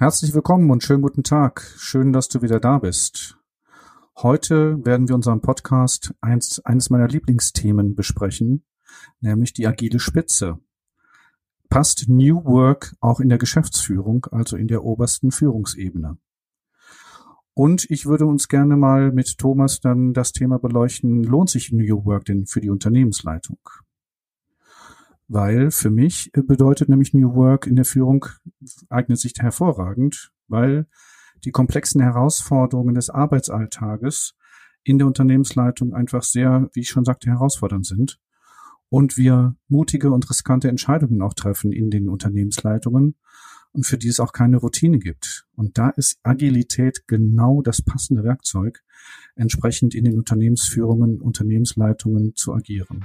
Herzlich willkommen und schönen guten Tag. Schön, dass du wieder da bist. Heute werden wir unseren Podcast eins, eines meiner Lieblingsthemen besprechen, nämlich die agile Spitze. Passt New Work auch in der Geschäftsführung, also in der obersten Führungsebene? Und ich würde uns gerne mal mit Thomas dann das Thema beleuchten, lohnt sich New Work denn für die Unternehmensleitung? Weil für mich bedeutet nämlich New Work in der Führung eignet sich hervorragend, weil die komplexen Herausforderungen des Arbeitsalltages in der Unternehmensleitung einfach sehr, wie ich schon sagte, herausfordernd sind und wir mutige und riskante Entscheidungen auch treffen in den Unternehmensleitungen und für die es auch keine Routine gibt. Und da ist Agilität genau das passende Werkzeug, entsprechend in den Unternehmensführungen, Unternehmensleitungen zu agieren.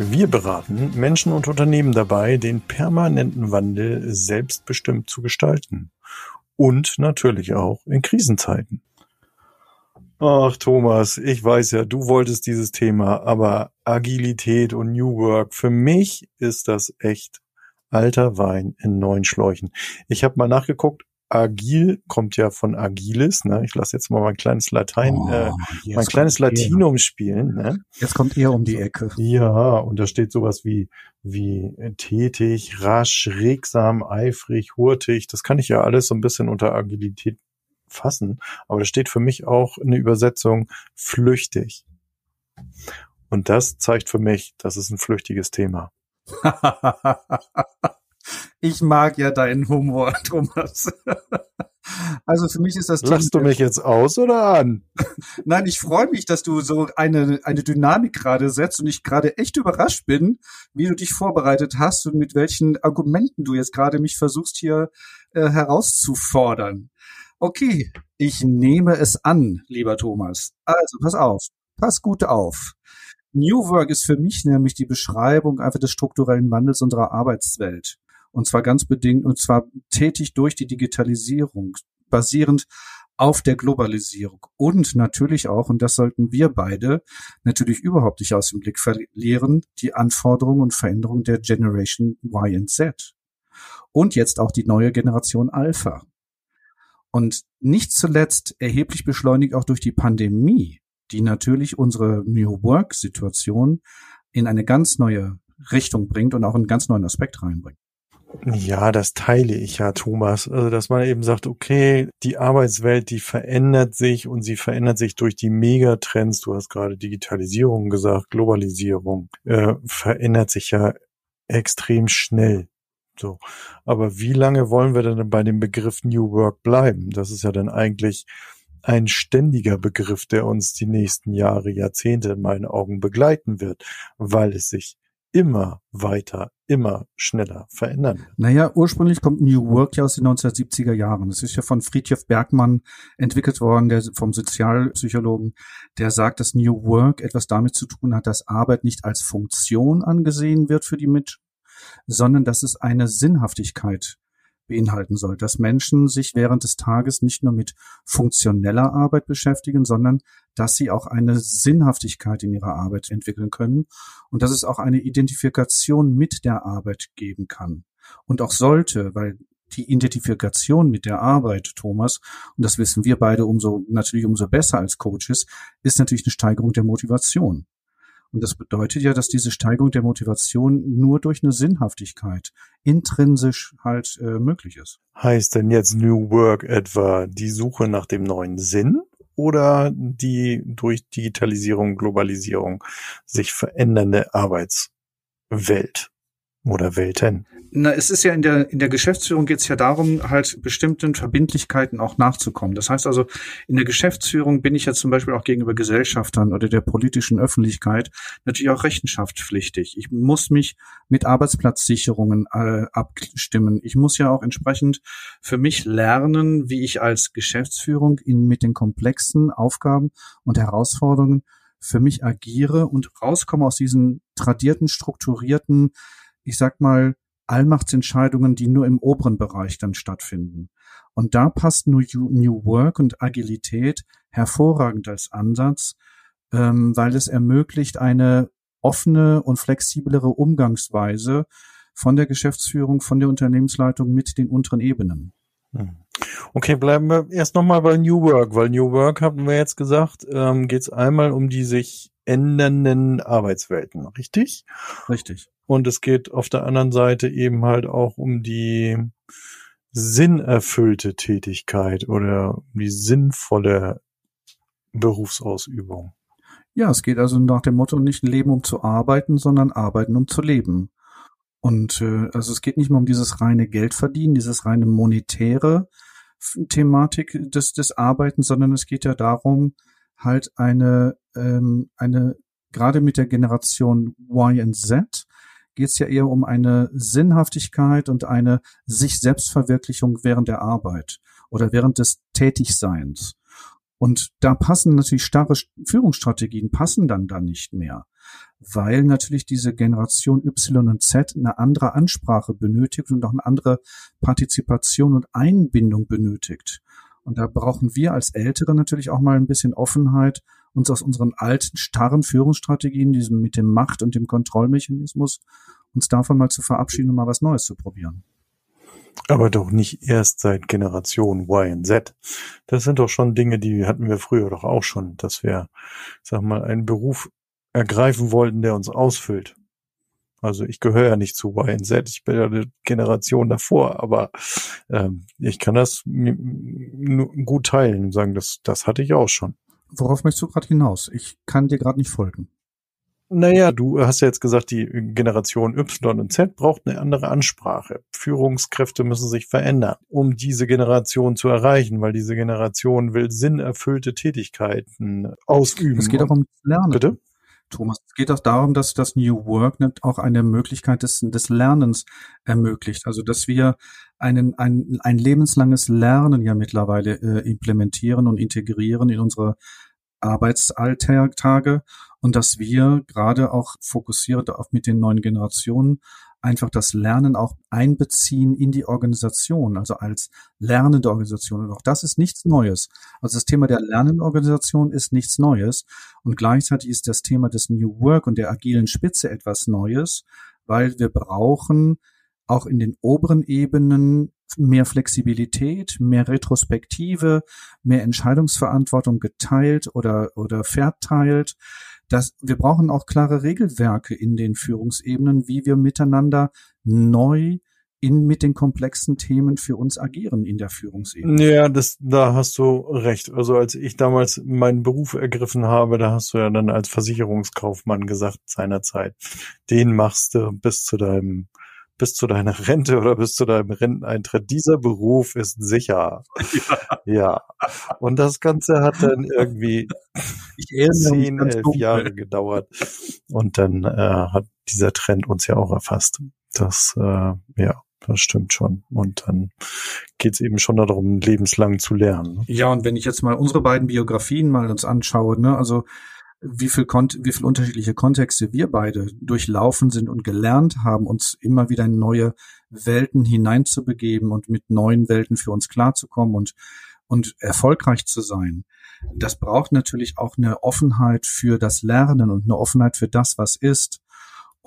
Wir beraten Menschen und Unternehmen dabei, den permanenten Wandel selbstbestimmt zu gestalten. Und natürlich auch in Krisenzeiten. Ach Thomas, ich weiß ja, du wolltest dieses Thema, aber Agilität und New Work, für mich ist das echt alter Wein in neuen Schläuchen. Ich habe mal nachgeguckt, agil kommt ja von agilis, ne? Ich lasse jetzt mal mein kleines Latein, oh, äh, mein kleines Latinum eher. spielen, ne? Jetzt kommt er um die Ecke. Ja, und da steht sowas wie wie tätig, rasch, regsam, eifrig, hurtig. Das kann ich ja alles so ein bisschen unter Agilität fassen, aber da steht für mich auch eine Übersetzung flüchtig. Und das zeigt für mich, das ist ein flüchtiges Thema. Ich mag ja deinen Humor, Thomas. Also für mich ist das. Lachst du mich jetzt aus oder an? Nein, ich freue mich, dass du so eine, eine Dynamik gerade setzt und ich gerade echt überrascht bin, wie du dich vorbereitet hast und mit welchen Argumenten du jetzt gerade mich versuchst hier äh, herauszufordern. Okay, ich nehme es an, lieber Thomas. Also pass auf, pass gut auf. New Work ist für mich nämlich die Beschreibung einfach des strukturellen Wandels unserer Arbeitswelt. Und zwar ganz bedingt, und zwar tätig durch die Digitalisierung, basierend auf der Globalisierung und natürlich auch, und das sollten wir beide natürlich überhaupt nicht aus dem Blick verlieren, die Anforderungen und Veränderungen der Generation Y und Z. Und jetzt auch die neue Generation Alpha. Und nicht zuletzt erheblich beschleunigt auch durch die Pandemie, die natürlich unsere New Work Situation in eine ganz neue Richtung bringt und auch einen ganz neuen Aspekt reinbringt. Ja, das teile ich ja, Thomas. Also, dass man eben sagt, okay, die Arbeitswelt, die verändert sich und sie verändert sich durch die Megatrends. Du hast gerade Digitalisierung gesagt, Globalisierung, äh, verändert sich ja extrem schnell. So. Aber wie lange wollen wir denn bei dem Begriff New Work bleiben? Das ist ja dann eigentlich ein ständiger Begriff, der uns die nächsten Jahre, Jahrzehnte in meinen Augen begleiten wird, weil es sich immer weiter, immer schneller verändern. Naja, ursprünglich kommt New Work ja aus den 1970er Jahren. Das ist ja von Friedhof Bergmann entwickelt worden, der vom Sozialpsychologen, der sagt, dass New Work etwas damit zu tun hat, dass Arbeit nicht als Funktion angesehen wird für die Menschen, sondern dass es eine Sinnhaftigkeit beinhalten soll, dass Menschen sich während des Tages nicht nur mit funktioneller Arbeit beschäftigen, sondern dass sie auch eine Sinnhaftigkeit in ihrer Arbeit entwickeln können und dass es auch eine Identifikation mit der Arbeit geben kann und auch sollte, weil die Identifikation mit der Arbeit, Thomas, und das wissen wir beide umso, natürlich umso besser als Coaches, ist natürlich eine Steigerung der Motivation. Und das bedeutet ja, dass diese Steigerung der Motivation nur durch eine Sinnhaftigkeit intrinsisch halt äh, möglich ist. Heißt denn jetzt New Work etwa die Suche nach dem neuen Sinn oder die durch Digitalisierung, Globalisierung sich verändernde Arbeitswelt oder Welten? Na, es ist ja in der, in der Geschäftsführung geht es ja darum, halt bestimmten Verbindlichkeiten auch nachzukommen. Das heißt also, in der Geschäftsführung bin ich ja zum Beispiel auch gegenüber Gesellschaftern oder der politischen Öffentlichkeit natürlich auch rechenschaftspflichtig. Ich muss mich mit Arbeitsplatzsicherungen äh, abstimmen. Ich muss ja auch entsprechend für mich lernen, wie ich als Geschäftsführung in, mit den komplexen Aufgaben und Herausforderungen für mich agiere und rauskomme aus diesen tradierten, strukturierten, ich sag mal, Allmachtsentscheidungen, die nur im oberen Bereich dann stattfinden. Und da passt New, Work und Agilität hervorragend als Ansatz, ähm, weil es ermöglicht eine offene und flexiblere Umgangsweise von der Geschäftsführung, von der Unternehmensleitung mit den unteren Ebenen. Hm. Okay, bleiben wir erst nochmal bei New Work, weil New Work, haben wir jetzt gesagt, ähm, geht es einmal um die sich ändernden Arbeitswelten, richtig? Richtig. Und es geht auf der anderen Seite eben halt auch um die sinnerfüllte Tätigkeit oder um die sinnvolle Berufsausübung. Ja, es geht also nach dem Motto nicht leben, um zu arbeiten, sondern arbeiten, um zu leben. Und äh, also es geht nicht mehr um dieses reine Geldverdienen, dieses reine monetäre Thematik des, des Arbeitens, sondern es geht ja darum, halt eine, ähm, eine, gerade mit der Generation Y und Z, geht es ja eher um eine Sinnhaftigkeit und eine sich Selbstverwirklichung während der Arbeit oder während des Tätigseins. Und da passen natürlich starre Führungsstrategien passen dann da nicht mehr, weil natürlich diese Generation Y und Z eine andere Ansprache benötigt und auch eine andere Partizipation und Einbindung benötigt. Und da brauchen wir als Ältere natürlich auch mal ein bisschen Offenheit, uns aus unseren alten, starren Führungsstrategien, diesem mit dem Macht- und dem Kontrollmechanismus, uns davon mal zu verabschieden und mal was Neues zu probieren. Aber doch nicht erst seit Generation Y und Z. Das sind doch schon Dinge, die hatten wir früher doch auch schon, dass wir, sag mal, einen Beruf ergreifen wollten, der uns ausfüllt. Also ich gehöre ja nicht zu Y und Z, ich bin ja eine Generation davor, aber ähm, ich kann das gut teilen und sagen, das, das hatte ich auch schon. Worauf möchtest du gerade hinaus? Ich kann dir gerade nicht folgen. Naja, du hast ja jetzt gesagt, die Generation Y und Z braucht eine andere Ansprache. Führungskräfte müssen sich verändern, um diese Generation zu erreichen, weil diese Generation will sinnerfüllte Tätigkeiten ausüben. Es geht auch um Lernen. Bitte? Thomas, es geht auch darum, dass das New Work auch eine Möglichkeit des, des Lernens ermöglicht. Also, dass wir einen, ein, ein lebenslanges Lernen ja mittlerweile äh, implementieren und integrieren in unsere Arbeitsalltage und dass wir gerade auch fokussiert auf mit den neuen Generationen einfach das Lernen auch einbeziehen in die Organisation, also als lernende Organisation. Und auch das ist nichts Neues. Also das Thema der Lernenorganisation ist nichts Neues. Und gleichzeitig ist das Thema des New Work und der agilen Spitze etwas Neues, weil wir brauchen auch in den oberen Ebenen mehr Flexibilität, mehr Retrospektive, mehr Entscheidungsverantwortung geteilt oder, oder verteilt dass wir brauchen auch klare Regelwerke in den Führungsebenen, wie wir miteinander neu in mit den komplexen Themen für uns agieren in der Führungsebene. Ja, das, da hast du recht. Also als ich damals meinen Beruf ergriffen habe, da hast du ja dann als Versicherungskaufmann gesagt seinerzeit, den machst du bis zu deinem bis zu deiner Rente oder bis zu deinem Renteneintritt. Dieser Beruf ist sicher. Ja. ja. Und das Ganze hat dann irgendwie zehn, elf Jahre gedauert. Und dann äh, hat dieser Trend uns ja auch erfasst. Das, äh, ja, das stimmt schon. Und dann geht es eben schon darum, lebenslang zu lernen. Ne? Ja, und wenn ich jetzt mal unsere beiden Biografien mal uns anschaue, ne, also wie viel, wie viel unterschiedliche Kontexte wir beide durchlaufen sind und gelernt haben, uns immer wieder in neue Welten hineinzubegeben und mit neuen Welten für uns klarzukommen und, und erfolgreich zu sein. Das braucht natürlich auch eine Offenheit für das Lernen und eine Offenheit für das, was ist.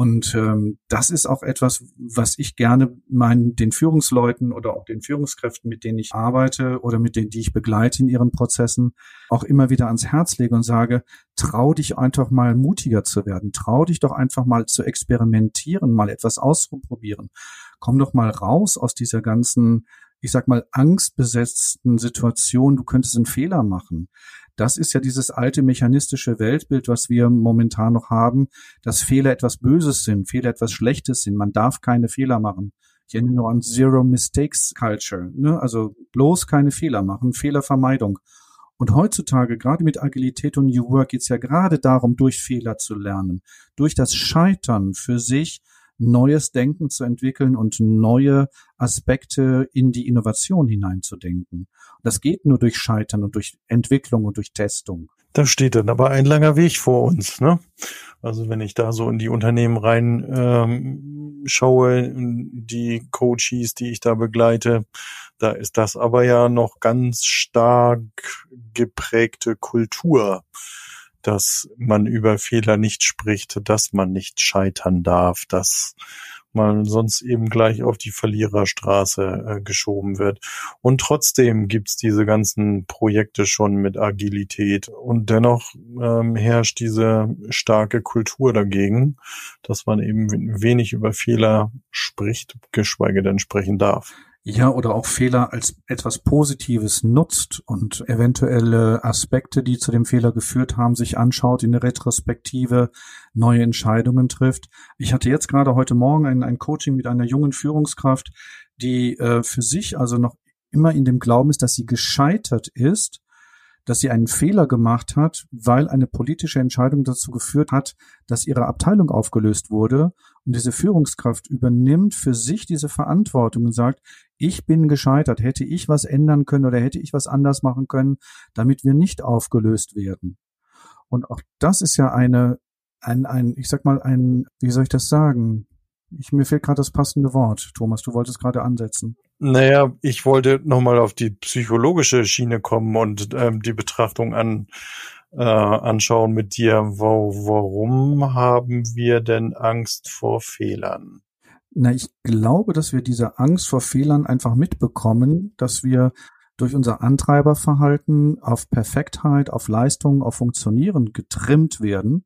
Und ähm, das ist auch etwas, was ich gerne meinen den Führungsleuten oder auch den Führungskräften, mit denen ich arbeite oder mit denen, die ich begleite in ihren Prozessen, auch immer wieder ans Herz lege und sage, trau dich einfach mal mutiger zu werden, trau dich doch einfach mal zu experimentieren, mal etwas auszuprobieren. Komm doch mal raus aus dieser ganzen ich sag mal, angstbesetzten Situation, du könntest einen Fehler machen. Das ist ja dieses alte mechanistische Weltbild, was wir momentan noch haben, dass Fehler etwas Böses sind, Fehler etwas Schlechtes sind. Man darf keine Fehler machen. Ich erinnere nur an Zero Mistakes Culture, ne? also bloß keine Fehler machen, Fehlervermeidung. Und heutzutage, gerade mit Agilität und New Work, geht es ja gerade darum, durch Fehler zu lernen, durch das Scheitern für sich neues Denken zu entwickeln und neue Aspekte in die Innovation hineinzudenken. Das geht nur durch Scheitern und durch Entwicklung und durch Testung. Da steht dann aber ein langer Weg vor uns. Ne? Also wenn ich da so in die Unternehmen rein ähm, schaue, die Coaches, die ich da begleite, da ist das aber ja noch ganz stark geprägte Kultur dass man über Fehler nicht spricht, dass man nicht scheitern darf, dass man sonst eben gleich auf die Verliererstraße äh, geschoben wird. Und trotzdem gibt's diese ganzen Projekte schon mit Agilität. Und dennoch ähm, herrscht diese starke Kultur dagegen, dass man eben wenig über Fehler spricht, geschweige denn sprechen darf ja, oder auch Fehler als etwas Positives nutzt und eventuelle Aspekte, die zu dem Fehler geführt haben, sich anschaut, in der Retrospektive neue Entscheidungen trifft. Ich hatte jetzt gerade heute Morgen ein, ein Coaching mit einer jungen Führungskraft, die äh, für sich also noch immer in dem Glauben ist, dass sie gescheitert ist dass sie einen Fehler gemacht hat, weil eine politische Entscheidung dazu geführt hat, dass ihre Abteilung aufgelöst wurde. Und diese Führungskraft übernimmt für sich diese Verantwortung und sagt, ich bin gescheitert, hätte ich was ändern können oder hätte ich was anders machen können, damit wir nicht aufgelöst werden. Und auch das ist ja eine, ein, ein, ich sag mal, ein, wie soll ich das sagen? Ich, mir fehlt gerade das passende Wort. Thomas, du wolltest gerade ansetzen. Naja, ich wollte nochmal auf die psychologische Schiene kommen und ähm, die Betrachtung an, äh, anschauen mit dir. Wo, warum haben wir denn Angst vor Fehlern? Na, ich glaube, dass wir diese Angst vor Fehlern einfach mitbekommen, dass wir durch unser Antreiberverhalten auf Perfektheit, auf Leistung, auf Funktionieren getrimmt werden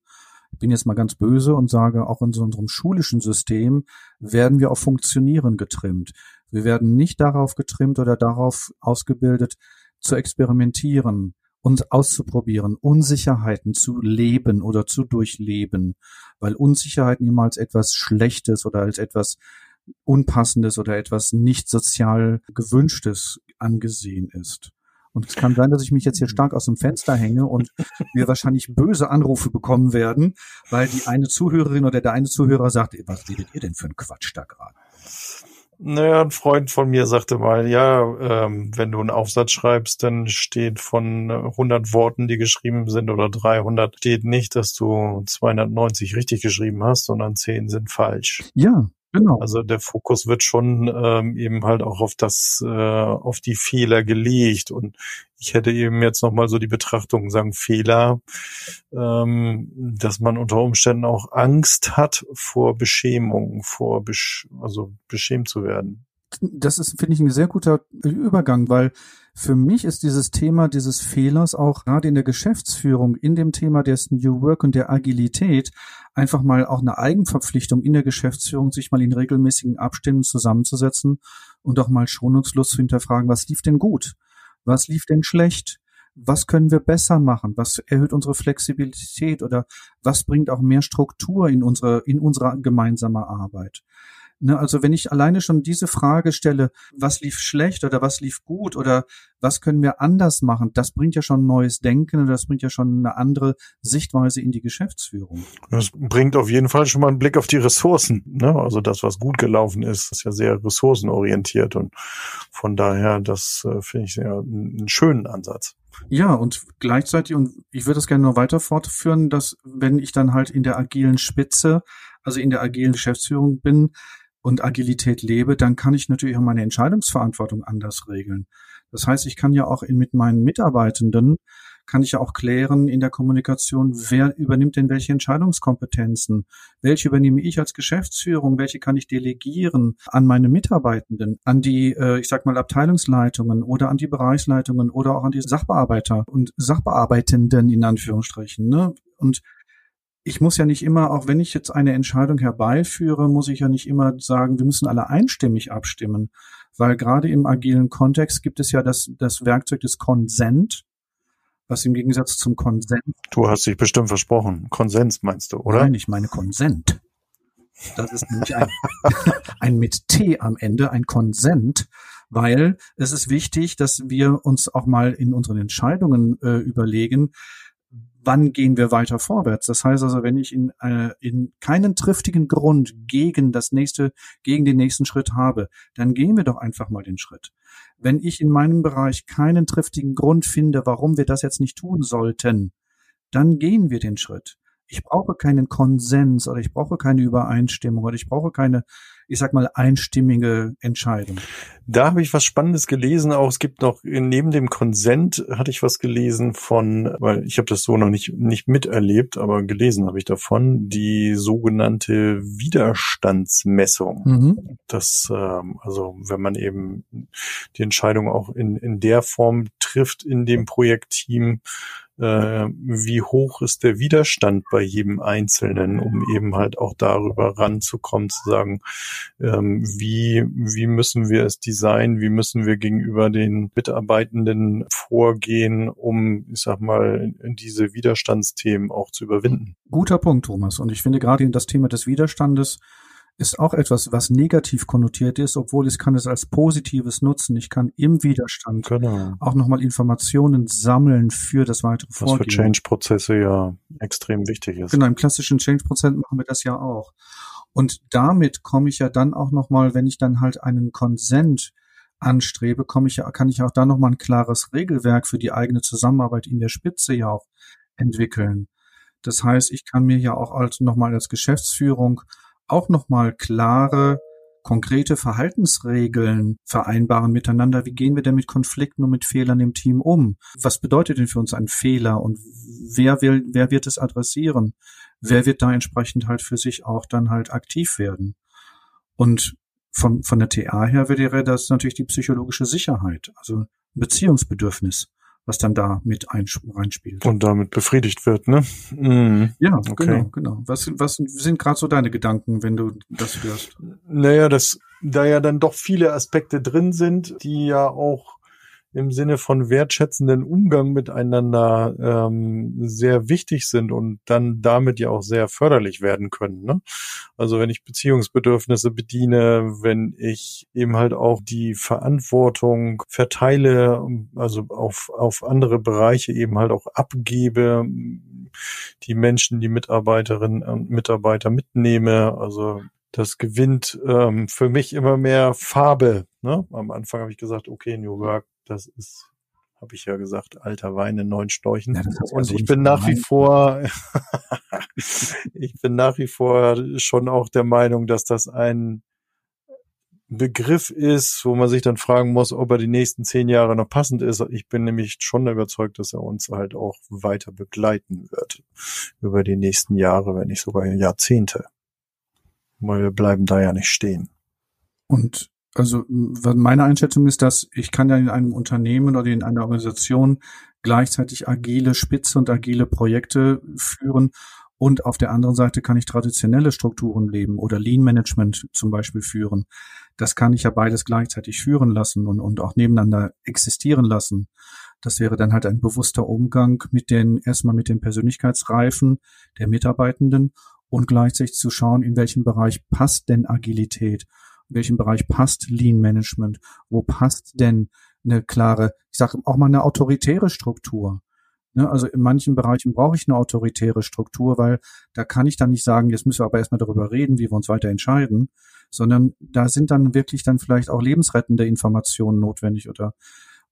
ich bin jetzt mal ganz böse und sage, auch in so unserem schulischen System werden wir auf Funktionieren getrimmt. Wir werden nicht darauf getrimmt oder darauf ausgebildet, zu experimentieren, uns auszuprobieren, Unsicherheiten zu leben oder zu durchleben, weil Unsicherheit niemals etwas Schlechtes oder als etwas Unpassendes oder etwas nicht sozial gewünschtes angesehen ist. Und es kann sein, dass ich mich jetzt hier stark aus dem Fenster hänge und wir wahrscheinlich böse Anrufe bekommen werden, weil die eine Zuhörerin oder der eine Zuhörer sagt, was redet ihr denn für ein Quatsch da gerade? Naja, ein Freund von mir sagte mal, ja, ähm, wenn du einen Aufsatz schreibst, dann steht von 100 Worten, die geschrieben sind oder 300, steht nicht, dass du 290 richtig geschrieben hast, sondern 10 sind falsch. Ja, Genau. Also der Fokus wird schon ähm, eben halt auch auf das, äh, auf die Fehler gelegt. Und ich hätte eben jetzt nochmal so die Betrachtung sagen, Fehler, ähm, dass man unter Umständen auch Angst hat vor Beschämung, vor besch also beschämt zu werden das ist, finde ich, ein sehr guter Übergang, weil für mich ist dieses Thema dieses Fehlers auch gerade in der Geschäftsführung, in dem Thema des New Work und der Agilität einfach mal auch eine Eigenverpflichtung in der Geschäftsführung, sich mal in regelmäßigen Abständen zusammenzusetzen und auch mal schonungslos zu hinterfragen, was lief denn gut? Was lief denn schlecht? Was können wir besser machen? Was erhöht unsere Flexibilität oder was bringt auch mehr Struktur in unsere, in unsere gemeinsame Arbeit? Ne, also wenn ich alleine schon diese Frage stelle, was lief schlecht oder was lief gut oder was können wir anders machen, das bringt ja schon neues Denken und das bringt ja schon eine andere Sichtweise in die Geschäftsführung. Das bringt auf jeden Fall schon mal einen Blick auf die Ressourcen. Ne? Also das, was gut gelaufen ist, ist ja sehr ressourcenorientiert und von daher, das äh, finde ich ja einen schönen Ansatz. Ja, und gleichzeitig, und ich würde das gerne noch weiter fortführen, dass wenn ich dann halt in der agilen Spitze, also in der agilen Geschäftsführung bin, und Agilität lebe, dann kann ich natürlich auch meine Entscheidungsverantwortung anders regeln. Das heißt, ich kann ja auch in, mit meinen Mitarbeitenden kann ich ja auch klären in der Kommunikation, wer übernimmt denn welche Entscheidungskompetenzen? Welche übernehme ich als Geschäftsführung? Welche kann ich delegieren an meine Mitarbeitenden, an die, äh, ich sag mal, Abteilungsleitungen oder an die Bereichsleitungen oder auch an die Sachbearbeiter und Sachbearbeitenden in Anführungsstrichen. Ne? Und ich muss ja nicht immer, auch wenn ich jetzt eine Entscheidung herbeiführe, muss ich ja nicht immer sagen, wir müssen alle einstimmig abstimmen, weil gerade im agilen Kontext gibt es ja das, das Werkzeug des Konsent, was im Gegensatz zum Konsent. Du hast dich bestimmt versprochen. Konsens meinst du, oder? Nein, ich meine Konsent. Das ist nämlich ein, ein mit T am Ende, ein Konsent, weil es ist wichtig, dass wir uns auch mal in unseren Entscheidungen äh, überlegen, wann gehen wir weiter vorwärts. Das heißt also, wenn ich in, äh, in keinen triftigen Grund gegen das nächste, gegen den nächsten Schritt habe, dann gehen wir doch einfach mal den Schritt. Wenn ich in meinem Bereich keinen triftigen Grund finde, warum wir das jetzt nicht tun sollten, dann gehen wir den Schritt. Ich brauche keinen Konsens oder ich brauche keine Übereinstimmung oder ich brauche keine, ich sag mal, einstimmige Entscheidung. Da habe ich was Spannendes gelesen. Auch es gibt noch neben dem Konsent hatte ich was gelesen von, weil ich habe das so noch nicht nicht miterlebt, aber gelesen habe ich davon die sogenannte Widerstandsmessung. Mhm. Das ähm, also wenn man eben die Entscheidung auch in in der Form trifft in dem Projektteam, äh, wie hoch ist der Widerstand bei jedem Einzelnen, um eben halt auch darüber ranzukommen, zu sagen, ähm, wie, wie müssen wir es designen, wie müssen wir gegenüber den Mitarbeitenden vorgehen, um, ich sag mal, diese Widerstandsthemen auch zu überwinden. Guter Punkt, Thomas. Und ich finde gerade das Thema des Widerstandes ist auch etwas, was negativ konnotiert ist, obwohl ich kann es als positives nutzen. Ich kann im Widerstand genau. auch nochmal Informationen sammeln für das weitere Vorgehen. Was für Change-Prozesse ja extrem wichtig ist. Genau, im klassischen Change-Prozess machen wir das ja auch. Und damit komme ich ja dann auch nochmal, wenn ich dann halt einen Konsent anstrebe, komme ich ja, kann ich auch da nochmal ein klares Regelwerk für die eigene Zusammenarbeit in der Spitze ja auch entwickeln. Das heißt, ich kann mir ja auch als nochmal als Geschäftsführung auch nochmal klare, konkrete Verhaltensregeln vereinbaren miteinander. Wie gehen wir denn mit Konflikten und mit Fehlern im Team um? Was bedeutet denn für uns ein Fehler und wer will, wer wird es adressieren? Wer wird da entsprechend halt für sich auch dann halt aktiv werden? Und von, von der TA her wäre das natürlich die psychologische Sicherheit, also Beziehungsbedürfnis was dann da mit reinspielt. Und damit befriedigt wird, ne? Mhm. Ja, okay. genau, genau. Was, was sind gerade so deine Gedanken, wenn du das hörst? Naja, das, da ja dann doch viele Aspekte drin sind, die ja auch im Sinne von wertschätzenden Umgang miteinander ähm, sehr wichtig sind und dann damit ja auch sehr förderlich werden können. Ne? Also wenn ich Beziehungsbedürfnisse bediene, wenn ich eben halt auch die Verantwortung verteile, also auf, auf andere Bereiche eben halt auch abgebe, die Menschen, die Mitarbeiterinnen und Mitarbeiter mitnehme, also das gewinnt ähm, für mich immer mehr Farbe. Ne? Am Anfang habe ich gesagt, okay, New Work das ist, habe ich ja gesagt, alter Wein in neuen Storchen. Ja, und ich bin nach wie vor, ich bin nach wie vor schon auch der Meinung, dass das ein Begriff ist, wo man sich dann fragen muss, ob er die nächsten zehn Jahre noch passend ist. Ich bin nämlich schon überzeugt, dass er uns halt auch weiter begleiten wird über die nächsten Jahre, wenn nicht sogar Jahrzehnte. Weil wir bleiben da ja nicht stehen. Und also meine Einschätzung ist, dass ich kann ja in einem Unternehmen oder in einer Organisation gleichzeitig agile Spitze und agile Projekte führen und auf der anderen Seite kann ich traditionelle Strukturen leben oder Lean Management zum Beispiel führen. Das kann ich ja beides gleichzeitig führen lassen und, und auch nebeneinander existieren lassen. Das wäre dann halt ein bewusster Umgang mit den, erstmal mit den Persönlichkeitsreifen der Mitarbeitenden und gleichzeitig zu schauen, in welchem Bereich passt denn Agilität in welchem Bereich passt Lean Management, wo passt denn eine klare, ich sage auch mal eine autoritäre Struktur. Ne, also in manchen Bereichen brauche ich eine autoritäre Struktur, weil da kann ich dann nicht sagen, jetzt müssen wir aber erstmal darüber reden, wie wir uns weiter entscheiden, sondern da sind dann wirklich dann vielleicht auch lebensrettende Informationen notwendig oder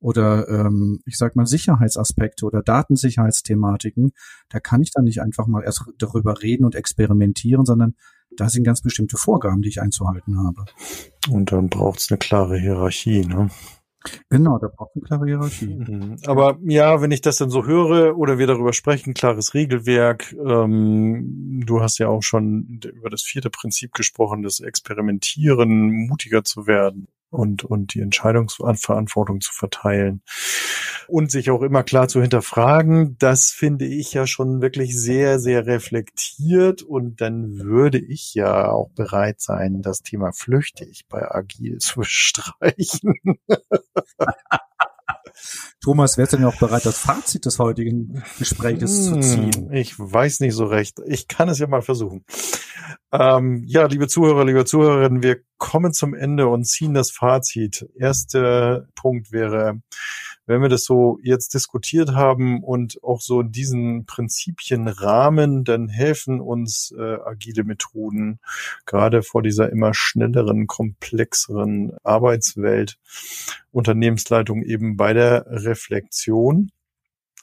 oder ähm, ich sag mal Sicherheitsaspekte oder Datensicherheitsthematiken. Da kann ich dann nicht einfach mal erst darüber reden und experimentieren, sondern da sind ganz bestimmte Vorgaben, die ich einzuhalten habe. Und dann braucht es eine klare Hierarchie, ne? Genau, da braucht eine klare Hierarchie. Mhm. Aber ja, wenn ich das dann so höre oder wir darüber sprechen, klares Regelwerk, ähm, du hast ja auch schon über das vierte Prinzip gesprochen, das Experimentieren, mutiger zu werden und, und die Entscheidungsverantwortung zu verteilen und sich auch immer klar zu hinterfragen. Das finde ich ja schon wirklich sehr, sehr reflektiert und dann würde ich ja auch bereit sein, das Thema flüchtig bei Agil zu streichen. Thomas, wärst du denn auch bereit, das Fazit des heutigen Gesprächs hm, zu ziehen? Ich weiß nicht so recht. Ich kann es ja mal versuchen. Ähm, ja, liebe Zuhörer, liebe Zuhörerinnen, wir kommen zum Ende und ziehen das Fazit. Erster Punkt wäre, wenn wir das so jetzt diskutiert haben und auch so in diesen Prinzipien Rahmen, dann helfen uns äh, agile Methoden gerade vor dieser immer schnelleren, komplexeren Arbeitswelt Unternehmensleitung eben bei der Reflexion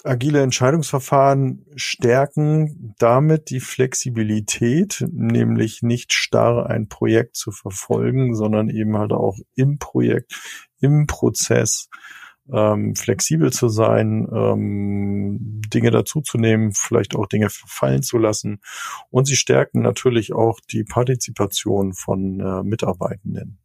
agile Entscheidungsverfahren stärken damit die Flexibilität, nämlich nicht starr ein Projekt zu verfolgen, sondern eben halt auch im Projekt, im Prozess ähm, flexibel zu sein, ähm, Dinge dazuzunehmen, vielleicht auch Dinge fallen zu lassen. Und sie stärken natürlich auch die Partizipation von äh, Mitarbeitenden.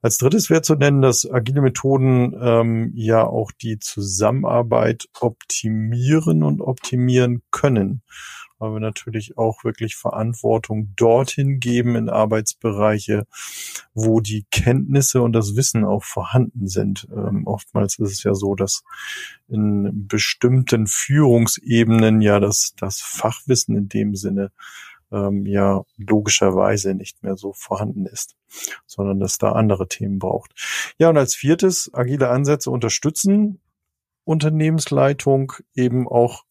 Als drittes wäre zu nennen, dass agile Methoden ähm, ja auch die Zusammenarbeit optimieren und optimieren können. Weil wir natürlich auch wirklich Verantwortung dorthin geben in Arbeitsbereiche, wo die Kenntnisse und das Wissen auch vorhanden sind. Ähm, oftmals ist es ja so, dass in bestimmten Führungsebenen ja das, das Fachwissen in dem Sinne ähm, ja logischerweise nicht mehr so vorhanden ist, sondern dass da andere Themen braucht. Ja, und als viertes, agile Ansätze unterstützen Unternehmensleitung eben auch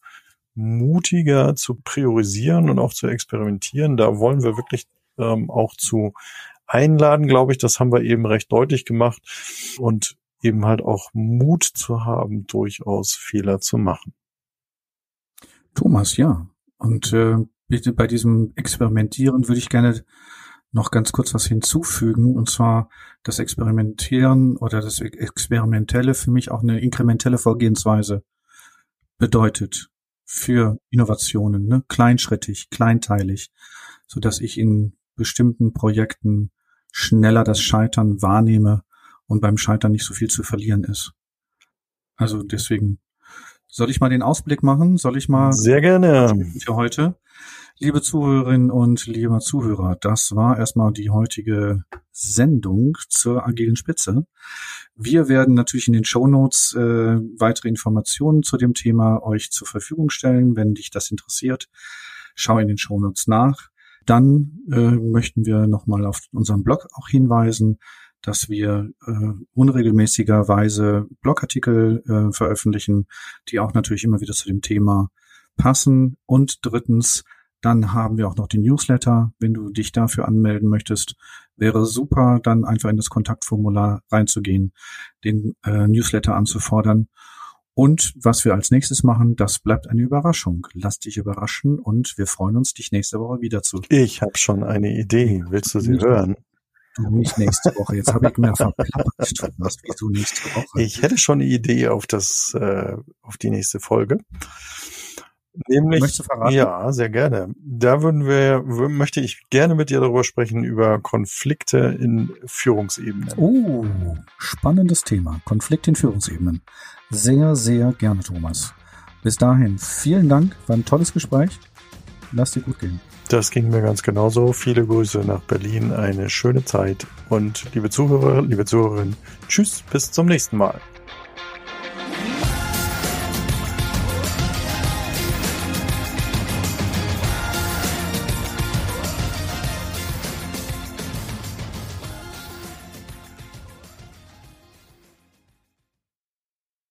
mutiger zu priorisieren und auch zu experimentieren. Da wollen wir wirklich ähm, auch zu einladen, glaube ich. Das haben wir eben recht deutlich gemacht und eben halt auch Mut zu haben, durchaus Fehler zu machen. Thomas, ja. Und äh, bei diesem Experimentieren würde ich gerne noch ganz kurz was hinzufügen, und zwar das Experimentieren oder das Experimentelle für mich auch eine inkrementelle Vorgehensweise bedeutet für Innovationen, ne? kleinschrittig, kleinteilig, so dass ich in bestimmten Projekten schneller das Scheitern wahrnehme und beim Scheitern nicht so viel zu verlieren ist. Also deswegen soll ich mal den Ausblick machen? Soll ich mal? Sehr gerne. Für heute. Liebe Zuhörerinnen und lieber Zuhörer, das war erstmal die heutige Sendung zur agilen Spitze. Wir werden natürlich in den Show Notes äh, weitere Informationen zu dem Thema euch zur Verfügung stellen, wenn dich das interessiert. Schau in den Show Notes nach. Dann äh, möchten wir nochmal auf unseren Blog auch hinweisen dass wir äh, unregelmäßigerweise Blogartikel äh, veröffentlichen, die auch natürlich immer wieder zu dem Thema passen. Und drittens, dann haben wir auch noch den Newsletter. Wenn du dich dafür anmelden möchtest, wäre super, dann einfach in das Kontaktformular reinzugehen, den äh, Newsletter anzufordern. Und was wir als nächstes machen, das bleibt eine Überraschung. Lass dich überraschen und wir freuen uns, dich nächste Woche wieder zu. Ich habe schon eine Idee. Willst du sie Nicht hören? Du nicht nächste Woche. Jetzt habe ich mir verplappert. Was wie du nächste Woche? Ich hätte schon eine Idee auf das, äh, auf die nächste Folge. Nämlich, Möchtest du verraten? Ja, sehr gerne. Da würden wir, möchte ich gerne mit dir darüber sprechen, über Konflikte in Führungsebenen. Oh, spannendes Thema. Konflikte in Führungsebenen. Sehr, sehr gerne, Thomas. Bis dahin, vielen Dank. War ein tolles Gespräch. Lass dir gut gehen. Das ging mir ganz genauso. Viele Grüße nach Berlin, eine schöne Zeit und liebe Zuhörer, liebe Zuhörerinnen, tschüss, bis zum nächsten Mal.